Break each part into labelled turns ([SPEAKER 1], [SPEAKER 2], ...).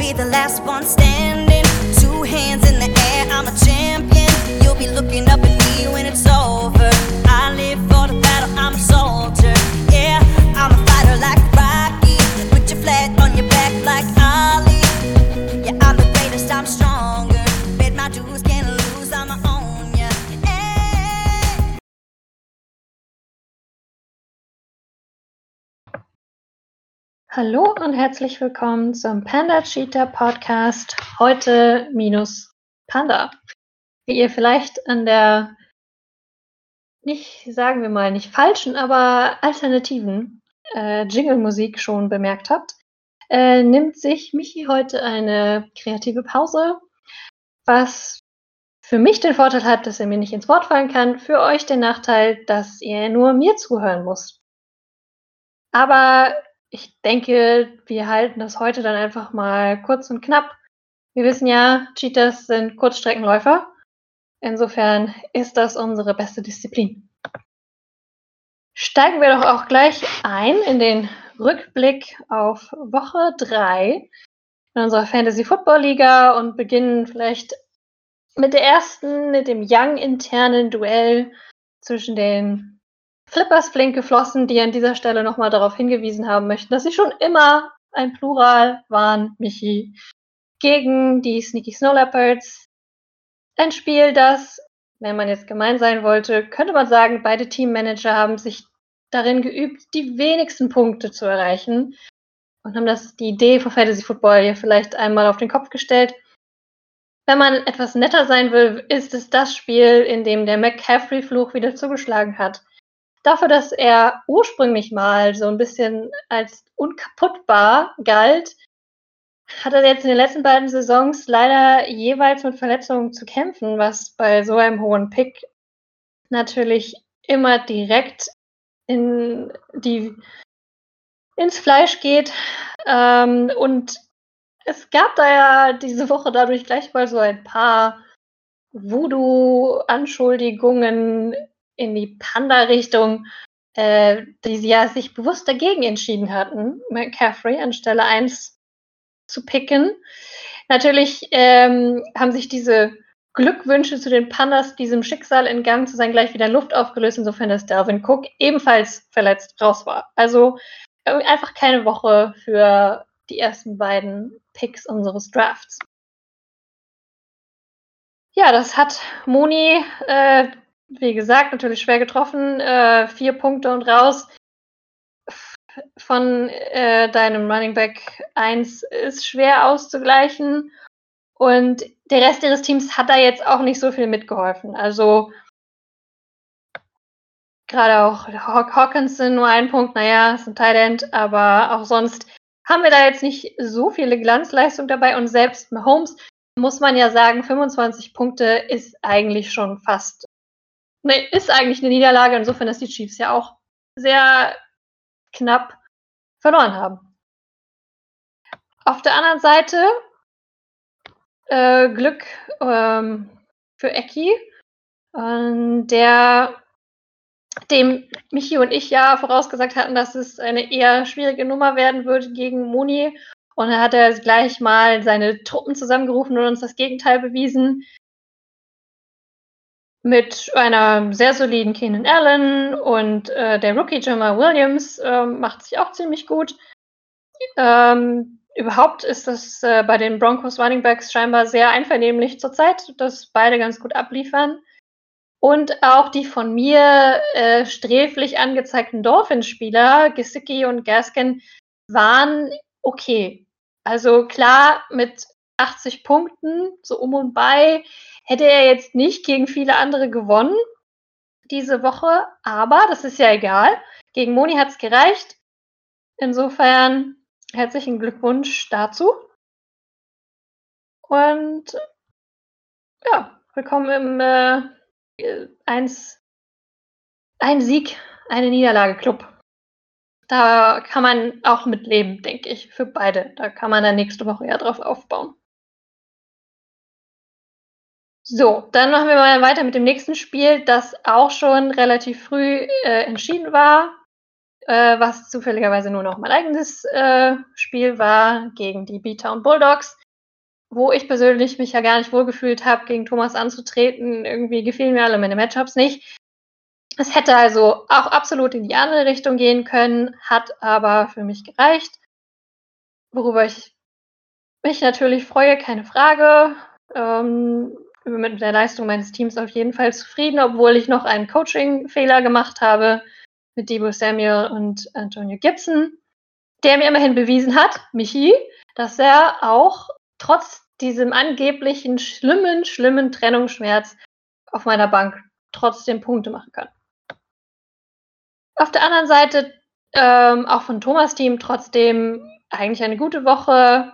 [SPEAKER 1] be the last one standing. Two hands in the air, I'm a champion. You'll be looking up at me when it's over.
[SPEAKER 2] Hallo und herzlich willkommen zum Panda Cheetah Podcast. Heute minus Panda. Wie ihr vielleicht an der nicht, sagen wir mal, nicht falschen, aber alternativen äh, Jingle-Musik schon bemerkt habt, äh, nimmt sich Michi heute eine kreative Pause, was für mich den Vorteil hat, dass er mir nicht ins Wort fallen kann, für euch den Nachteil, dass ihr nur mir zuhören müsst. Aber ich denke, wir halten das heute dann einfach mal kurz und knapp. Wir wissen ja, Cheetahs sind Kurzstreckenläufer. Insofern ist das unsere beste Disziplin. Steigen wir doch auch gleich ein in den Rückblick auf Woche 3 in unserer Fantasy Football Liga und beginnen vielleicht mit der ersten, mit dem Young-internen Duell zwischen den Flippers flinke Flossen, die an dieser Stelle nochmal darauf hingewiesen haben möchten, dass sie schon immer ein Plural waren, Michi, gegen die Sneaky Snow Leopards. Ein Spiel, das, wenn man jetzt gemein sein wollte, könnte man sagen, beide Teammanager haben sich darin geübt, die wenigsten Punkte zu erreichen und haben das die Idee von Fantasy Football hier vielleicht einmal auf den Kopf gestellt. Wenn man etwas netter sein will, ist es das Spiel, in dem der McCaffrey-Fluch wieder zugeschlagen hat dafür, dass er ursprünglich mal so ein bisschen als unkaputtbar galt, hat er jetzt in den letzten beiden Saisons leider jeweils mit Verletzungen zu kämpfen, was bei so einem hohen Pick natürlich immer direkt in die, ins Fleisch geht. Ähm, und es gab da ja diese Woche dadurch gleich mal so ein paar Voodoo-Anschuldigungen in die Panda-Richtung, äh, die sie ja sich bewusst dagegen entschieden hatten, McCaffrey anstelle 1 zu picken. Natürlich ähm, haben sich diese Glückwünsche zu den Pandas diesem Schicksal entgangen zu sein gleich wieder Luft aufgelöst, insofern dass Delvin Cook ebenfalls verletzt raus war. Also äh, einfach keine Woche für die ersten beiden Picks unseres Drafts. Ja, das hat Moni äh, wie gesagt, natürlich schwer getroffen. Äh, vier Punkte und raus. Von äh, deinem Running Back 1 ist schwer auszugleichen. Und der Rest ihres Teams hat da jetzt auch nicht so viel mitgeholfen. Also gerade auch Hawkinson nur ein Punkt, naja, ist ein Tight End, aber auch sonst haben wir da jetzt nicht so viele Glanzleistungen dabei und selbst Mahomes muss man ja sagen, 25 Punkte ist eigentlich schon fast Nee, ist eigentlich eine Niederlage, insofern, dass die Chiefs ja auch sehr knapp verloren haben. Auf der anderen Seite äh, Glück ähm, für Eki, äh, der dem Michi und ich ja vorausgesagt hatten, dass es eine eher schwierige Nummer werden würde gegen Moni. Und dann hat er gleich mal seine Truppen zusammengerufen und uns das Gegenteil bewiesen mit einer sehr soliden Keenan Allen und äh, der Rookie Jamal Williams äh, macht sich auch ziemlich gut. Ähm, überhaupt ist das äh, bei den Broncos Running Backs scheinbar sehr einvernehmlich zurzeit, dass beide ganz gut abliefern. Und auch die von mir äh, sträflich angezeigten Dolphins-Spieler, Gesicki und Gaskin, waren okay. Also klar, mit 80 Punkten, so um und bei, hätte er jetzt nicht gegen viele andere gewonnen diese Woche, aber das ist ja egal. Gegen Moni hat es gereicht. Insofern herzlichen Glückwunsch dazu. Und ja, willkommen im äh, eins, ein Sieg, eine Niederlage Club. Da kann man auch mitleben, denke ich, für beide. Da kann man dann nächste Woche ja drauf aufbauen. So, dann machen wir mal weiter mit dem nächsten Spiel, das auch schon relativ früh äh, entschieden war. äh, was zufälligerweise nur noch mein eigenes äh, Spiel war gegen die B-Town Bulldogs, wo ich persönlich mich ja gar nicht wohlgefühlt habe, gegen Thomas anzutreten. Irgendwie gefielen mir alle meine Matchups nicht. Es hätte also auch absolut in die andere Richtung gehen können, hat aber für mich gereicht. Worüber ich mich natürlich freue, keine Frage. Ähm, mit der Leistung meines Teams auf jeden Fall zufrieden, obwohl ich noch einen Coaching-Fehler gemacht habe mit Debo Samuel und Antonio Gibson, der mir immerhin bewiesen hat, Michi, dass er auch trotz diesem angeblichen schlimmen, schlimmen Trennungsschmerz auf meiner Bank trotzdem Punkte machen kann. Auf der anderen Seite, ähm, auch von Thomas Team, trotzdem eigentlich eine gute Woche.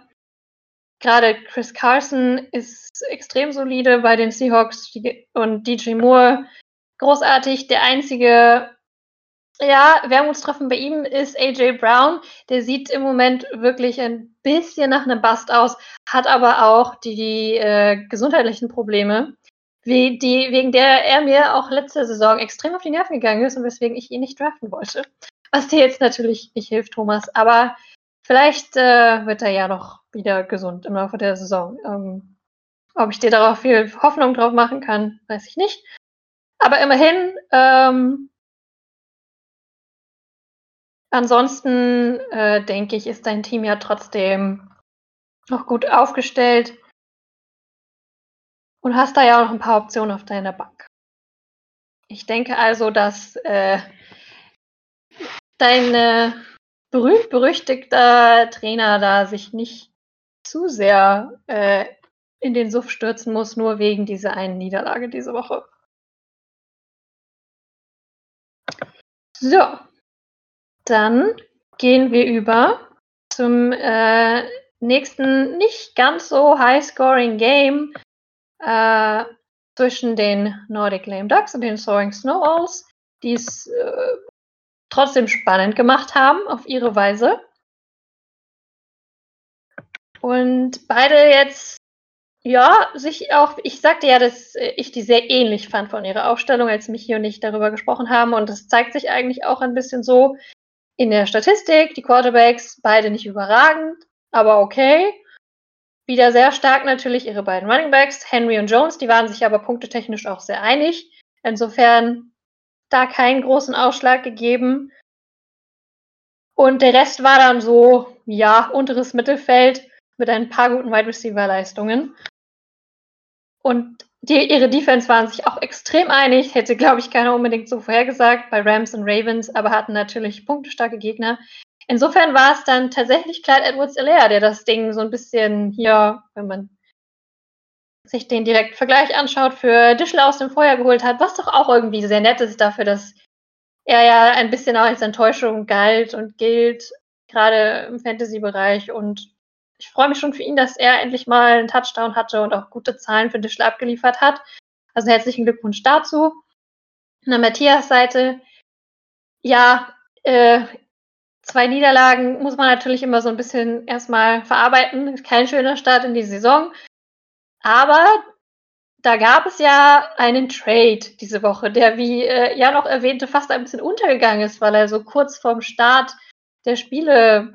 [SPEAKER 2] Gerade Chris Carson ist extrem solide bei den Seahawks und DJ Moore großartig. Der einzige ja, Wermutstropfen bei ihm ist AJ Brown. Der sieht im Moment wirklich ein bisschen nach einem Bust aus, hat aber auch die, die äh, gesundheitlichen Probleme, wie die, wegen der er mir auch letzte Saison extrem auf die Nerven gegangen ist und weswegen ich ihn nicht draften wollte. Was dir jetzt natürlich nicht hilft, Thomas, aber vielleicht äh, wird er ja noch wieder gesund im Laufe der Saison. Ähm, ob ich dir darauf viel Hoffnung drauf machen kann, weiß ich nicht. Aber immerhin, ähm, Ansonsten äh, denke ich, ist dein Team ja trotzdem noch gut aufgestellt und hast da ja auch noch ein paar Optionen auf deiner Bank. Ich denke also, dass äh, dein äh, berühmt-berüchtigter Trainer da sich nicht zu sehr äh, in den Suff stürzen muss, nur wegen dieser einen Niederlage diese Woche. So, dann gehen wir über zum äh, nächsten nicht ganz so high-scoring Game äh, zwischen den Nordic Lame Ducks und den Soaring Snowballs, die es äh, trotzdem spannend gemacht haben auf ihre Weise. Und beide jetzt, ja, sich auch, ich sagte ja, dass ich die sehr ähnlich fand von ihrer Aufstellung, als Michi und ich darüber gesprochen haben. Und das zeigt sich eigentlich auch ein bisschen so, in der Statistik, die Quarterbacks, beide nicht überragend, aber okay. Wieder sehr stark natürlich ihre beiden Running Backs, Henry und Jones, die waren sich aber punktetechnisch auch sehr einig. Insofern da keinen großen Ausschlag gegeben. Und der Rest war dann so, ja, unteres Mittelfeld mit ein paar guten Wide Receiver Leistungen. Und die, ihre Defense waren sich auch extrem einig, hätte, glaube ich, keiner unbedingt so vorhergesagt bei Rams und Ravens, aber hatten natürlich punktestarke Gegner. Insofern war es dann tatsächlich Clyde Edwards Alaire, der das Ding so ein bisschen hier, wenn man sich den direkten Vergleich anschaut, für Dischl aus dem Feuer geholt hat, was doch auch irgendwie sehr nett ist dafür, dass er ja ein bisschen auch als Enttäuschung galt und gilt, gerade im Fantasy-Bereich und ich freue mich schon für ihn, dass er endlich mal einen Touchdown hatte und auch gute Zahlen für Dischl abgeliefert hat. Also herzlichen Glückwunsch dazu. An der Matthias-Seite, ja, äh, zwei Niederlagen muss man natürlich immer so ein bisschen erstmal verarbeiten. Kein schöner Start in die Saison. Aber da gab es ja einen Trade diese Woche, der, wie äh, Jan noch erwähnte, fast ein bisschen untergegangen ist, weil er so kurz vorm Start der Spiele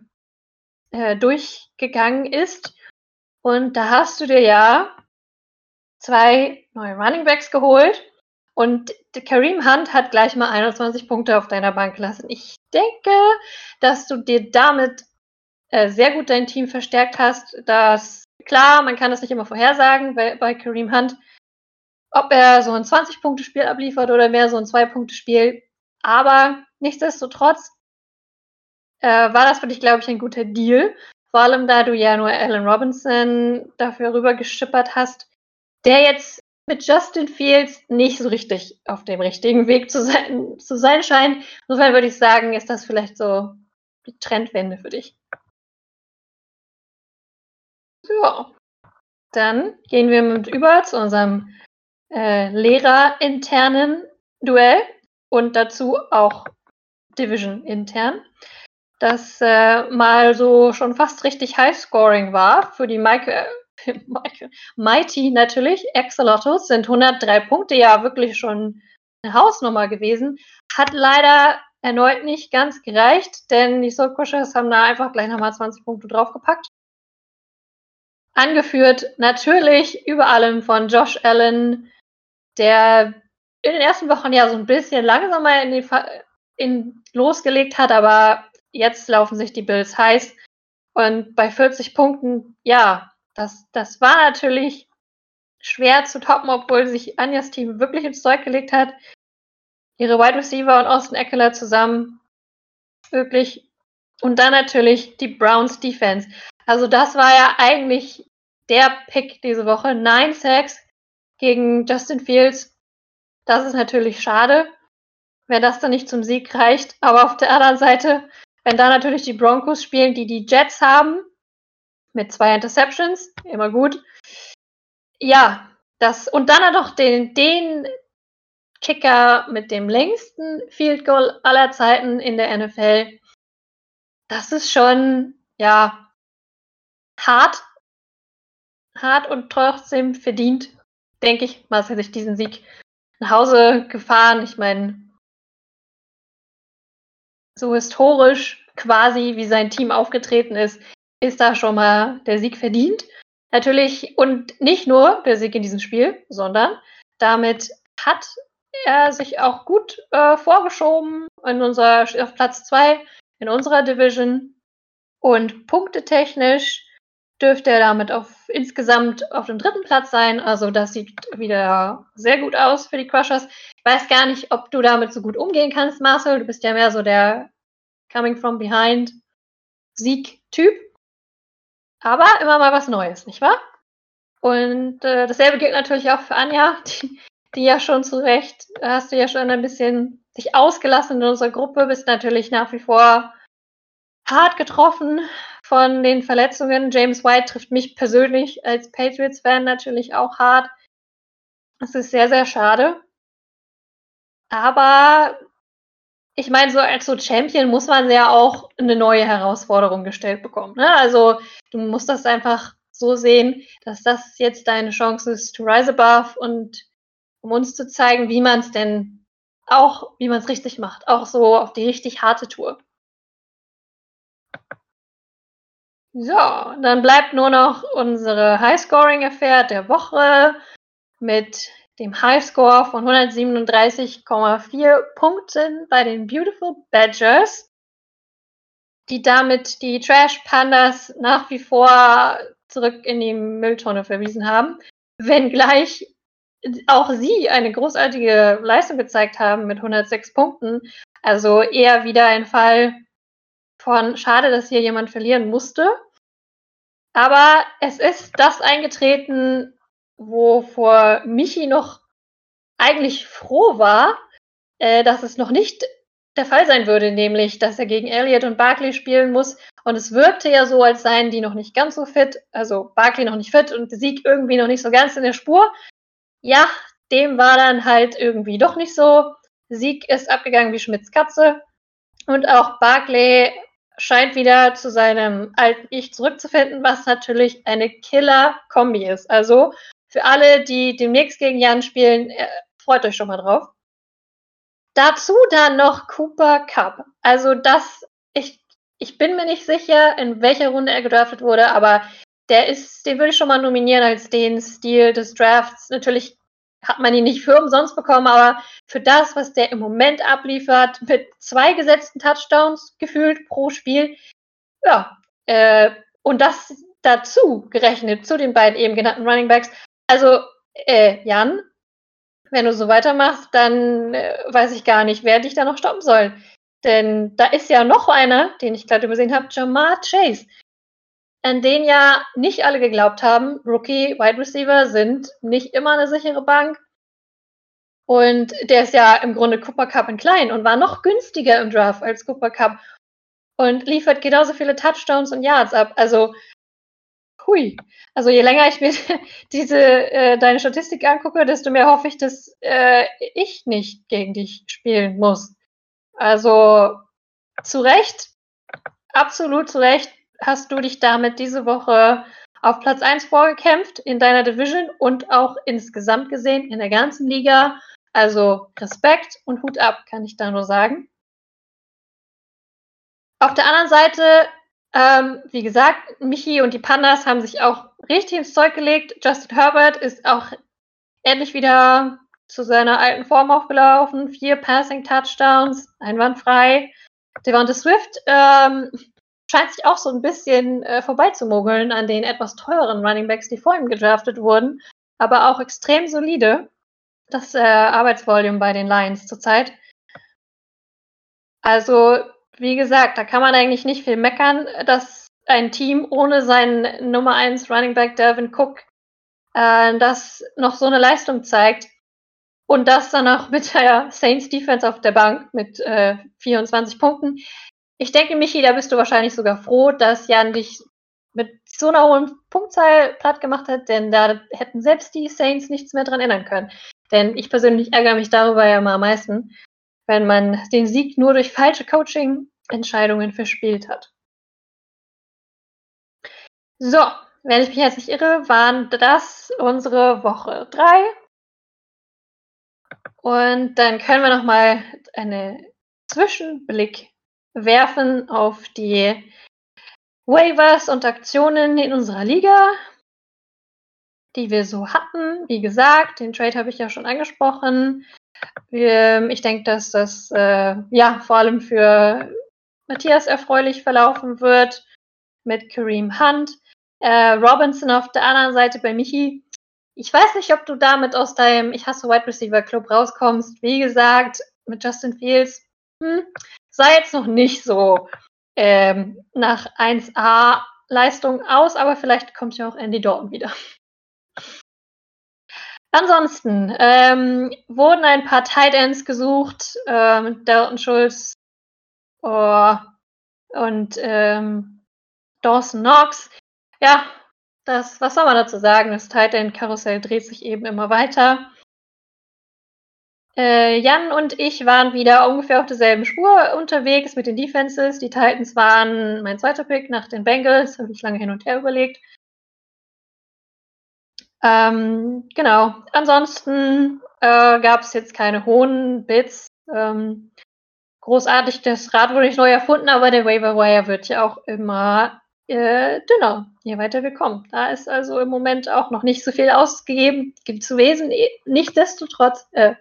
[SPEAKER 2] äh, durchgegangen ist. Und da hast du dir ja zwei neue Running Backs geholt. Und Kareem Hunt hat gleich mal 21 Punkte auf deiner Bank lassen. Ich denke, dass du dir damit äh, sehr gut dein Team verstärkt hast. Dass, klar, man kann das nicht immer vorhersagen bei, bei Kareem Hunt, ob er so ein 20-Punkte-Spiel abliefert oder mehr so ein 2-Punkte-Spiel. Aber nichtsdestotrotz äh, war das für dich, glaube ich, ein guter Deal. Vor allem, da du ja nur Alan Robinson dafür rübergeschippert hast, der jetzt mit Justin Fields nicht so richtig auf dem richtigen Weg zu sein, zu sein scheint. Insofern würde ich sagen, ist das vielleicht so die Trendwende für dich. So, dann gehen wir mit über zu unserem äh, lehrerinternen Duell und dazu auch Division intern das äh, mal so schon fast richtig High-Scoring war für die Michael, Michael, Mighty natürlich. Exelotus sind 103 Punkte, ja wirklich schon eine Hausnummer gewesen. Hat leider erneut nicht ganz gereicht, denn die Soul haben da einfach gleich nochmal 20 Punkte draufgepackt. Angeführt natürlich über allem von Josh Allen, der in den ersten Wochen ja so ein bisschen langsamer in, die, in losgelegt hat, aber jetzt laufen sich die Bills heiß. Und bei 40 Punkten, ja, das, das war natürlich schwer zu toppen, obwohl sich Anjas Team wirklich ins Zeug gelegt hat. Ihre Wide Receiver und Austin Eckler zusammen wirklich. Und dann natürlich die Browns Defense. Also das war ja eigentlich der Pick diese Woche. Nine Sacks gegen Justin Fields. Das ist natürlich schade, wenn das dann nicht zum Sieg reicht. Aber auf der anderen Seite, wenn da natürlich die Broncos spielen, die die Jets haben, mit zwei Interceptions, immer gut. Ja, das, und dann noch den, den Kicker mit dem längsten Field Goal aller Zeiten in der NFL. Das ist schon, ja, hart. Hart und trotzdem verdient, denke ich, mal sich diesen Sieg nach Hause gefahren. Ich meine, so historisch quasi, wie sein Team aufgetreten ist, ist da schon mal der Sieg verdient. Natürlich, und nicht nur der Sieg in diesem Spiel, sondern damit hat er sich auch gut äh, vorgeschoben in unserer, auf Platz 2 in unserer Division. Und punktetechnisch dürfte er damit auf, insgesamt auf dem dritten Platz sein. Also das sieht wieder sehr gut aus für die Crushers. Ich weiß gar nicht, ob du damit so gut umgehen kannst, Marcel. Du bist ja mehr so der Coming from Behind Sieg-Typ. Aber immer mal was Neues, nicht wahr? Und äh, dasselbe gilt natürlich auch für Anja, die, die ja schon zu Recht, hast du ja schon ein bisschen sich ausgelassen in unserer Gruppe, bist natürlich nach wie vor hart getroffen von den Verletzungen. James White trifft mich persönlich als Patriots-Fan natürlich auch hart. Es ist sehr, sehr schade. Aber ich meine, so als so Champion muss man ja auch eine neue Herausforderung gestellt bekommen. Ne? Also du musst das einfach so sehen, dass das jetzt deine Chance ist, to rise above und um uns zu zeigen, wie man es denn auch, wie man es richtig macht, auch so auf die richtig harte Tour. So, dann bleibt nur noch unsere High-Scoring-Affair der Woche mit dem Highscore von 137,4 Punkten bei den Beautiful Badgers, die damit die Trash Pandas nach wie vor zurück in die Mülltonne verwiesen haben, wenngleich auch sie eine großartige Leistung gezeigt haben mit 106 Punkten. Also eher wieder ein Fall von schade, dass hier jemand verlieren musste. Aber es ist das eingetreten, wovor Michi noch eigentlich froh war, äh, dass es noch nicht der Fall sein würde, nämlich, dass er gegen Elliott und Barkley spielen muss. Und es wirkte ja so, als seien die noch nicht ganz so fit, also Barkley noch nicht fit und Sieg irgendwie noch nicht so ganz in der Spur. Ja, dem war dann halt irgendwie doch nicht so. Sieg ist abgegangen wie Schmidts Katze. Und auch Barkley scheint wieder zu seinem alten Ich zurückzufinden, was natürlich eine Killer-Kombi ist. Also für alle, die demnächst gegen Jan spielen, äh, freut euch schon mal drauf. Dazu dann noch Cooper Cup. Also das, ich, ich bin mir nicht sicher, in welcher Runde er gedraftet wurde, aber der ist, den würde ich schon mal nominieren als den Stil des Drafts. Natürlich hat man ihn nicht für umsonst bekommen, aber für das, was der im Moment abliefert, mit zwei gesetzten Touchdowns gefühlt pro Spiel, ja, äh, und das dazu gerechnet zu den beiden eben genannten Running Backs. Also, äh, Jan, wenn du so weitermachst, dann äh, weiß ich gar nicht, wer dich da noch stoppen soll. Denn da ist ja noch einer, den ich gerade übersehen habe, Jamar Chase, an den ja nicht alle geglaubt haben. Rookie Wide Receiver sind nicht immer eine sichere Bank. Und der ist ja im Grunde Cooper Cup in klein und war noch günstiger im Draft als Cooper Cup und liefert genauso viele Touchdowns und Yards ab. Also, hui. Also je länger ich mir diese äh, deine Statistik angucke, desto mehr hoffe ich, dass äh, ich nicht gegen dich spielen muss. Also zu Recht, absolut zu Recht, hast du dich damit diese Woche auf Platz 1 vorgekämpft in deiner Division und auch insgesamt gesehen in der ganzen Liga. Also Respekt und Hut ab, kann ich da nur sagen. Auf der anderen Seite, ähm, wie gesagt, Michi und die Pandas haben sich auch richtig ins Zeug gelegt. Justin Herbert ist auch endlich wieder zu seiner alten Form aufgelaufen. Vier Passing Touchdowns, einwandfrei. Devonta Swift ähm, scheint sich auch so ein bisschen äh, vorbeizumogeln an den etwas teureren Running Backs, die vor ihm gedraftet wurden, aber auch extrem solide. Das äh, Arbeitsvolumen bei den Lions zurzeit. Also, wie gesagt, da kann man eigentlich nicht viel meckern, dass ein Team ohne seinen Nummer 1 Running Back Delvin Cook äh, das noch so eine Leistung zeigt. Und das dann auch mit der Saints Defense auf der Bank mit äh, 24 Punkten. Ich denke, Michi, da bist du wahrscheinlich sogar froh, dass Jan dich mit so einer hohen Punktzahl platt gemacht hat, denn da hätten selbst die Saints nichts mehr dran ändern können. Denn ich persönlich ärgere mich darüber ja immer am meisten, wenn man den Sieg nur durch falsche Coaching-Entscheidungen verspielt hat. So, wenn ich mich jetzt nicht irre, waren das unsere Woche 3. Und dann können wir nochmal einen Zwischenblick werfen auf die Waivers und Aktionen in unserer Liga, die wir so hatten. Wie gesagt, den Trade habe ich ja schon angesprochen. Ähm, ich denke, dass das äh, ja vor allem für Matthias erfreulich verlaufen wird mit Kareem Hunt. Äh, Robinson auf der anderen Seite bei Michi. Ich weiß nicht, ob du damit aus deinem Ich hasse Wide Receiver Club rauskommst. Wie gesagt, mit Justin Fields hm, sah jetzt noch nicht so ähm, nach 1A Leistung aus, aber vielleicht kommt ja auch Andy Dalton wieder. Ansonsten ähm, wurden ein paar Tight Ends gesucht, ähm, Dalton Schulz oh, und ähm, Dawson Knox. Ja, das, was soll man dazu sagen? Das Tight End Karussell dreht sich eben immer weiter. Äh, Jan und ich waren wieder ungefähr auf derselben Spur unterwegs mit den Defenses. Die Titans waren mein zweiter Pick nach den Bengals, habe ich lange hin und her überlegt. Ähm, genau. Ansonsten äh, gab es jetzt keine hohen Bits. Ähm, großartig, das Rad wurde nicht neu erfunden, aber der Waiver Wire wird ja auch immer äh, dünner, je weiter wir kommen. Da ist also im Moment auch noch nicht so viel ausgegeben zu Wesen. Nichtsdestotrotz, äh,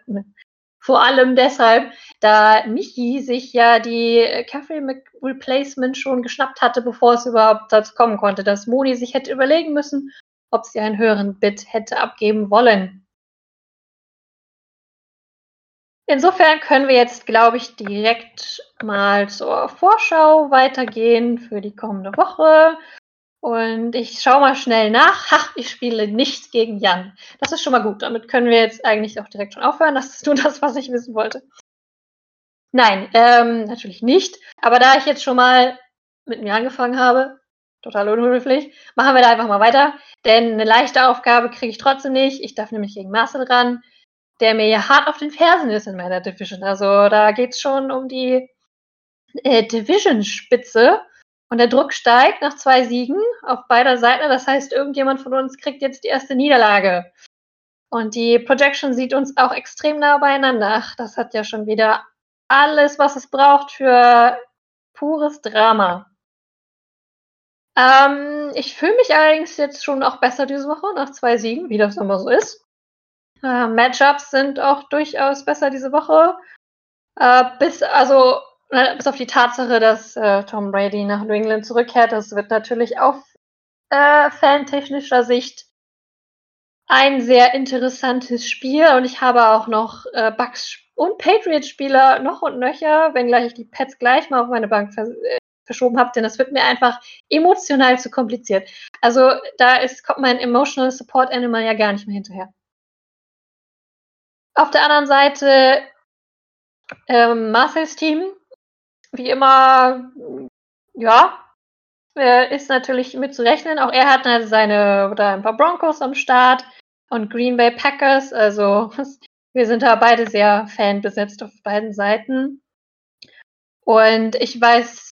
[SPEAKER 2] vor allem deshalb, da Michi sich ja die Caffrey Replacement schon geschnappt hatte, bevor es überhaupt dazu kommen konnte, dass Moni sich hätte überlegen müssen, ob sie einen höheren Bit hätte abgeben wollen. Insofern können wir jetzt, glaube ich, direkt mal zur Vorschau weitergehen für die kommende Woche. Und ich schaue mal schnell nach. Ha, ich spiele nicht gegen Jan. Das ist schon mal gut. Damit können wir jetzt eigentlich auch direkt schon aufhören. Das ist nur das, was ich wissen wollte. Nein, ähm, natürlich nicht. Aber da ich jetzt schon mal mit mir angefangen habe, total unhöflich. Machen wir da einfach mal weiter, denn eine leichte Aufgabe kriege ich trotzdem nicht. Ich darf nämlich gegen Marcel ran, der mir ja hart auf den Fersen ist in meiner Division. Also da geht es schon um die äh, Division-Spitze und der Druck steigt nach zwei Siegen auf beider Seiten. Das heißt, irgendjemand von uns kriegt jetzt die erste Niederlage. Und die Projection sieht uns auch extrem nah beieinander. Das hat ja schon wieder alles, was es braucht für pures Drama. Ähm, ich fühle mich allerdings jetzt schon auch besser diese Woche nach zwei Siegen, wie das immer so ist. Äh, Matchups sind auch durchaus besser diese Woche. Äh, bis, also, äh, bis auf die Tatsache, dass äh, Tom Brady nach New England zurückkehrt. Das wird natürlich auf äh, fantechnischer Sicht ein sehr interessantes Spiel. Und ich habe auch noch äh, Bucks und Patriots-Spieler noch und nöcher, wenngleich ich die Pets gleich mal auf meine Bank vers verschoben habe, denn das wird mir einfach emotional zu kompliziert. Also da ist, kommt mein Emotional Support Animal ja gar nicht mehr hinterher. Auf der anderen Seite ähm, Marcel's Team, wie immer, ja, äh, ist natürlich mit zu rechnen. Auch er hat seine oder ein paar Broncos am Start und Green Bay Packers. Also wir sind da beide sehr fanbesetzt auf beiden Seiten. Und ich weiß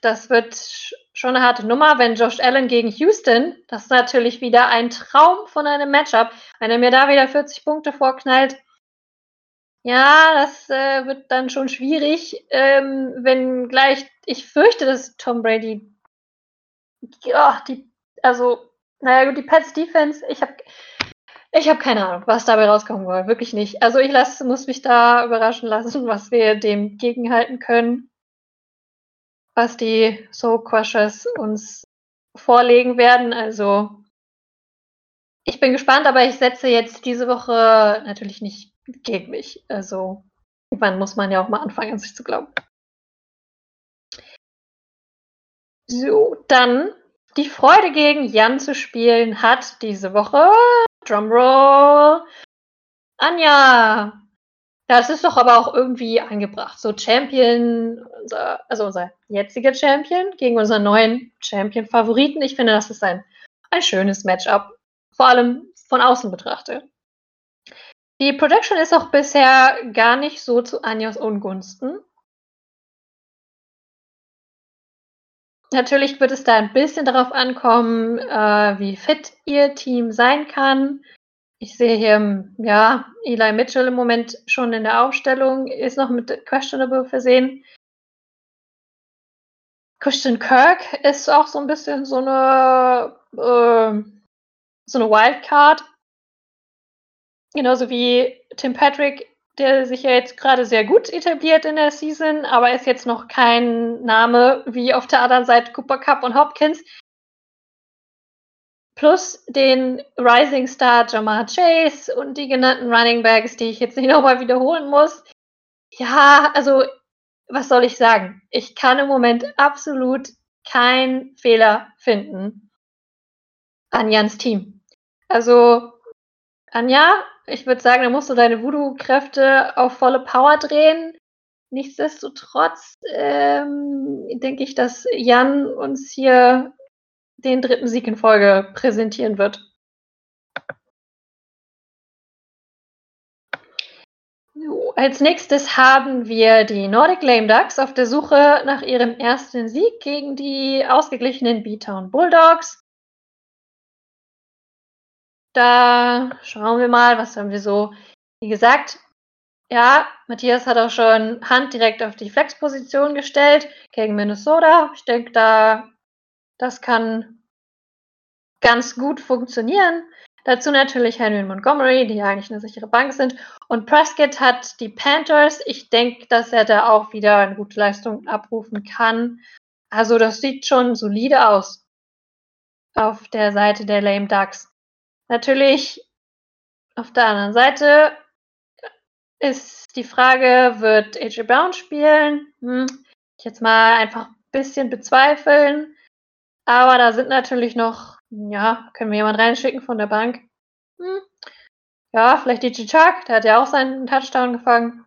[SPEAKER 2] das wird schon eine harte Nummer, wenn Josh Allen gegen Houston, das ist natürlich wieder ein Traum von einem Matchup. Wenn er mir da wieder 40 Punkte vorknallt, Ja, das äh, wird dann schon schwierig, ähm, wenn gleich ich fürchte, dass Tom Brady ja, die also, naja gut, die Pets Defense, ich habe ich habe keine Ahnung, was dabei rauskommen soll, wirklich nicht. Also, ich lasse muss mich da überraschen lassen, was wir dem gegenhalten können, was die Soul Crushers uns vorlegen werden. Also ich bin gespannt, aber ich setze jetzt diese Woche natürlich nicht gegen mich. Also, irgendwann muss man ja auch mal anfangen, an sich zu glauben. So, dann die Freude gegen Jan zu spielen hat diese Woche Drumroll Anja. Das ist doch aber auch irgendwie angebracht. So Champion, unser, also unser jetziger Champion gegen unseren neuen Champion-Favoriten. Ich finde, das ist ein, ein schönes Matchup. Vor allem von außen betrachtet. Die Production ist auch bisher gar nicht so zu Anjas Ungunsten. Natürlich wird es da ein bisschen darauf ankommen, äh, wie fit ihr Team sein kann. Ich sehe hier, ja, Eli Mitchell im Moment schon in der Aufstellung, ist noch mit Questionable versehen. Christian Kirk ist auch so ein bisschen so eine, äh, so eine Wildcard. Genauso wie Tim Patrick, der sich ja jetzt gerade sehr gut etabliert in der Season, aber ist jetzt noch kein Name wie auf der anderen Seite Cooper Cup und Hopkins. Plus den Rising Star Jamar Chase und die genannten Running Backs, die ich jetzt nicht nochmal wiederholen muss. Ja, also, was soll ich sagen? Ich kann im Moment absolut keinen Fehler finden an Jans Team. Also, Anja, ich würde sagen, da musst du deine Voodoo-Kräfte auf volle Power drehen. Nichtsdestotrotz ähm, denke ich, dass Jan uns hier den dritten Sieg in Folge präsentieren wird. Als nächstes haben wir die Nordic Lame Ducks auf der Suche nach ihrem ersten Sieg gegen die ausgeglichenen B-Town Bulldogs. Da schauen wir mal, was haben wir so. Wie gesagt, ja, Matthias hat auch schon Hand direkt auf die Flexposition gestellt gegen Minnesota. Ich denke, da das kann ganz gut funktionieren. Dazu natürlich Henry und Montgomery, die ja eigentlich eine sichere Bank sind. Und Prescott hat die Panthers. Ich denke, dass er da auch wieder eine gute Leistung abrufen kann. Also das sieht schon solide aus auf der Seite der Lame Ducks. Natürlich auf der anderen Seite ist die Frage, wird AJ Brown spielen? Hm, ich jetzt mal einfach ein bisschen bezweifeln. Aber da sind natürlich noch, ja, können wir jemand reinschicken von der Bank? Hm, ja, vielleicht DJ Chuck, der hat ja auch seinen Touchdown gefangen.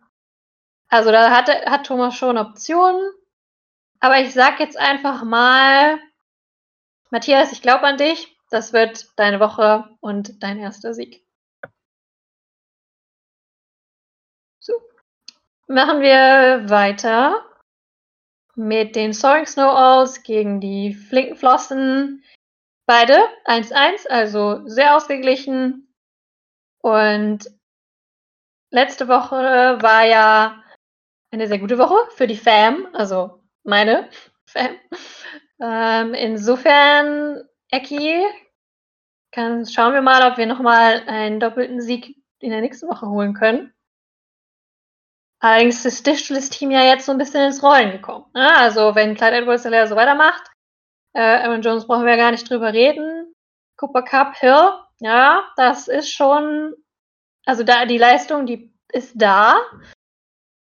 [SPEAKER 2] Also da hat, hat Thomas schon Optionen. Aber ich sag jetzt einfach mal, Matthias, ich glaube an dich. Das wird deine Woche und dein erster Sieg. So. Machen wir weiter mit den Soaring Snow Owls gegen die flinken Flossen. Beide 1-1, also sehr ausgeglichen. Und letzte Woche war ja eine sehr gute Woche für die Fam, also meine Fam. Ähm, insofern, kann, schauen wir mal, ob wir nochmal einen doppelten Sieg in der nächsten Woche holen können. Allerdings ist das Team ja jetzt so ein bisschen ins Rollen gekommen. Ne? Also wenn Clyde Edwards so weitermacht, äh, Aaron Jones brauchen wir gar nicht drüber reden. Cooper Cup, Hill, ja, das ist schon, also da die Leistung, die ist da.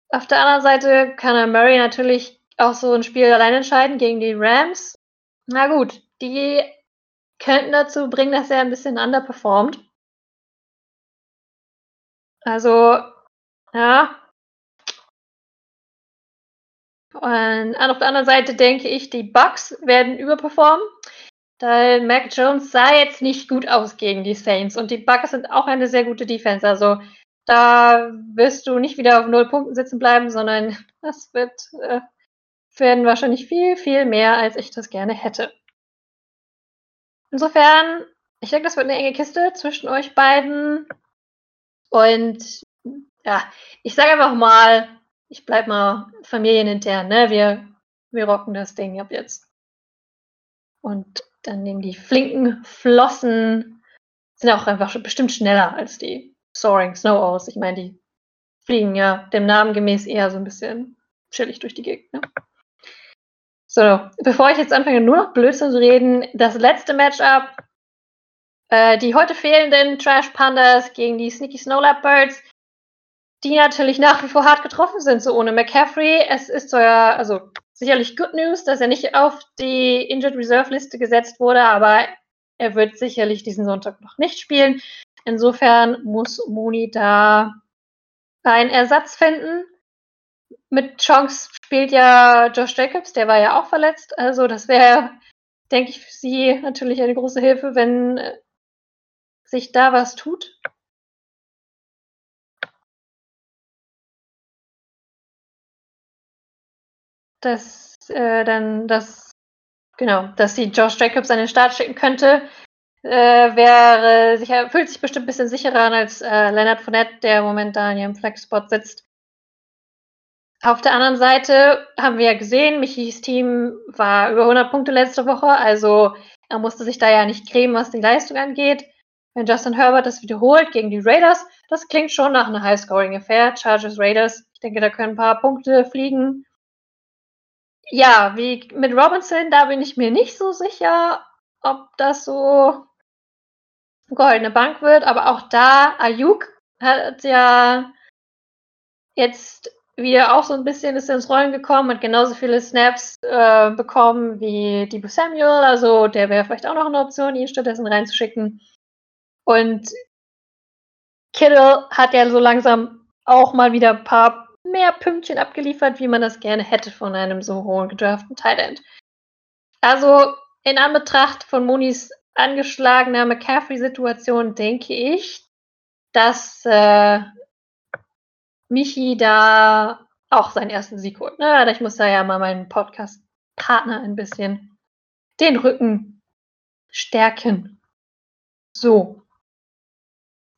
[SPEAKER 2] Auf der anderen Seite kann er Murray natürlich auch so ein Spiel allein entscheiden gegen die Rams. Na gut, die könnten dazu bringen, dass er ein bisschen underperformt. Also, ja. Und auf der anderen Seite denke ich, die Bucks werden überperformen. Weil Mac Jones sah jetzt nicht gut aus gegen die Saints und die Bucks sind auch eine sehr gute Defense. Also da wirst du nicht wieder auf null Punkten sitzen bleiben, sondern das wird äh, werden wahrscheinlich viel, viel mehr, als ich das gerne hätte. Insofern, ich denke, das wird eine enge Kiste zwischen euch beiden. Und ja, ich sage einfach mal, ich bleib mal familienintern, ne? Wir, wir rocken das Ding ab jetzt. Und dann nehmen die flinken Flossen, sind auch einfach bestimmt schneller als die Soaring Snow aus. Ich meine, die fliegen ja dem Namen gemäß eher so ein bisschen chillig durch die Gegend. Ne? So, bevor ich jetzt anfange, nur noch Blödsinn zu reden, das letzte Matchup, äh, die heute fehlenden Trash Pandas gegen die Sneaky Snowlap Birds, die natürlich nach wie vor hart getroffen sind, so ohne McCaffrey. Es ist zwar, also sicherlich Good News, dass er nicht auf die Injured Reserve Liste gesetzt wurde, aber er wird sicherlich diesen Sonntag noch nicht spielen. Insofern muss Moni da einen Ersatz finden. Mit Chance spielt ja Josh Jacobs, der war ja auch verletzt. Also das wäre, denke ich, für sie natürlich eine große Hilfe, wenn sich da was tut. Dass äh, dann das, genau, dass sie Josh Jacobs an den Start schicken könnte, äh, wäre sicher, fühlt sich bestimmt ein bisschen sicherer an als äh, Leonard Fournette, der momentan hier im Flexspot sitzt. Auf der anderen Seite haben wir ja gesehen, Michis Team war über 100 Punkte letzte Woche, also er musste sich da ja nicht cremen, was die Leistung angeht. Wenn Justin Herbert das wiederholt gegen die Raiders, das klingt schon nach einer High-Scoring-Affair. Chargers Raiders, ich denke, da können ein paar Punkte fliegen. Ja, wie mit Robinson, da bin ich mir nicht so sicher, ob das so goldene Bank wird, aber auch da, Ayuk hat ja jetzt wieder auch so ein bisschen ist ins Rollen gekommen und genauso viele Snaps äh, bekommen wie Debo Samuel. Also der wäre vielleicht auch noch eine Option, ihn stattdessen reinzuschicken. Und Kittle hat ja so langsam auch mal wieder ein paar mehr Pünktchen abgeliefert, wie man das gerne hätte von einem so hohen gedrafteten Tight End. Also in Anbetracht von Monis angeschlagener McCaffrey-Situation denke ich, dass äh, Michi da auch seinen ersten Sieg holt. Ne? Ich muss da ja mal meinen Podcast-Partner ein bisschen den Rücken stärken. So.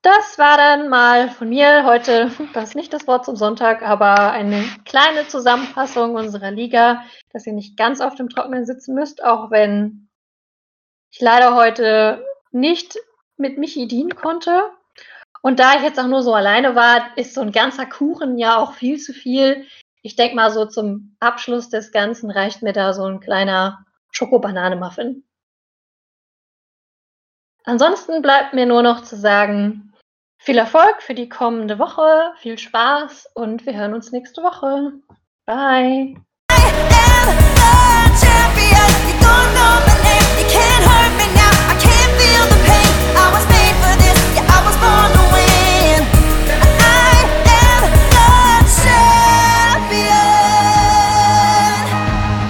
[SPEAKER 2] Das war dann mal von mir heute, das ist nicht das Wort zum Sonntag, aber eine kleine Zusammenfassung unserer Liga, dass ihr nicht ganz auf dem Trockenen sitzen müsst, auch wenn ich leider heute nicht mit Michi dienen konnte. Und da ich jetzt auch nur so alleine war, ist so ein ganzer Kuchen ja auch viel zu viel. Ich denke mal, so zum Abschluss des Ganzen reicht mir da so ein kleiner Schokobanane-Muffin. Ansonsten bleibt mir nur noch zu sagen, viel Erfolg für die kommende Woche, viel Spaß und wir hören uns nächste Woche. Bye.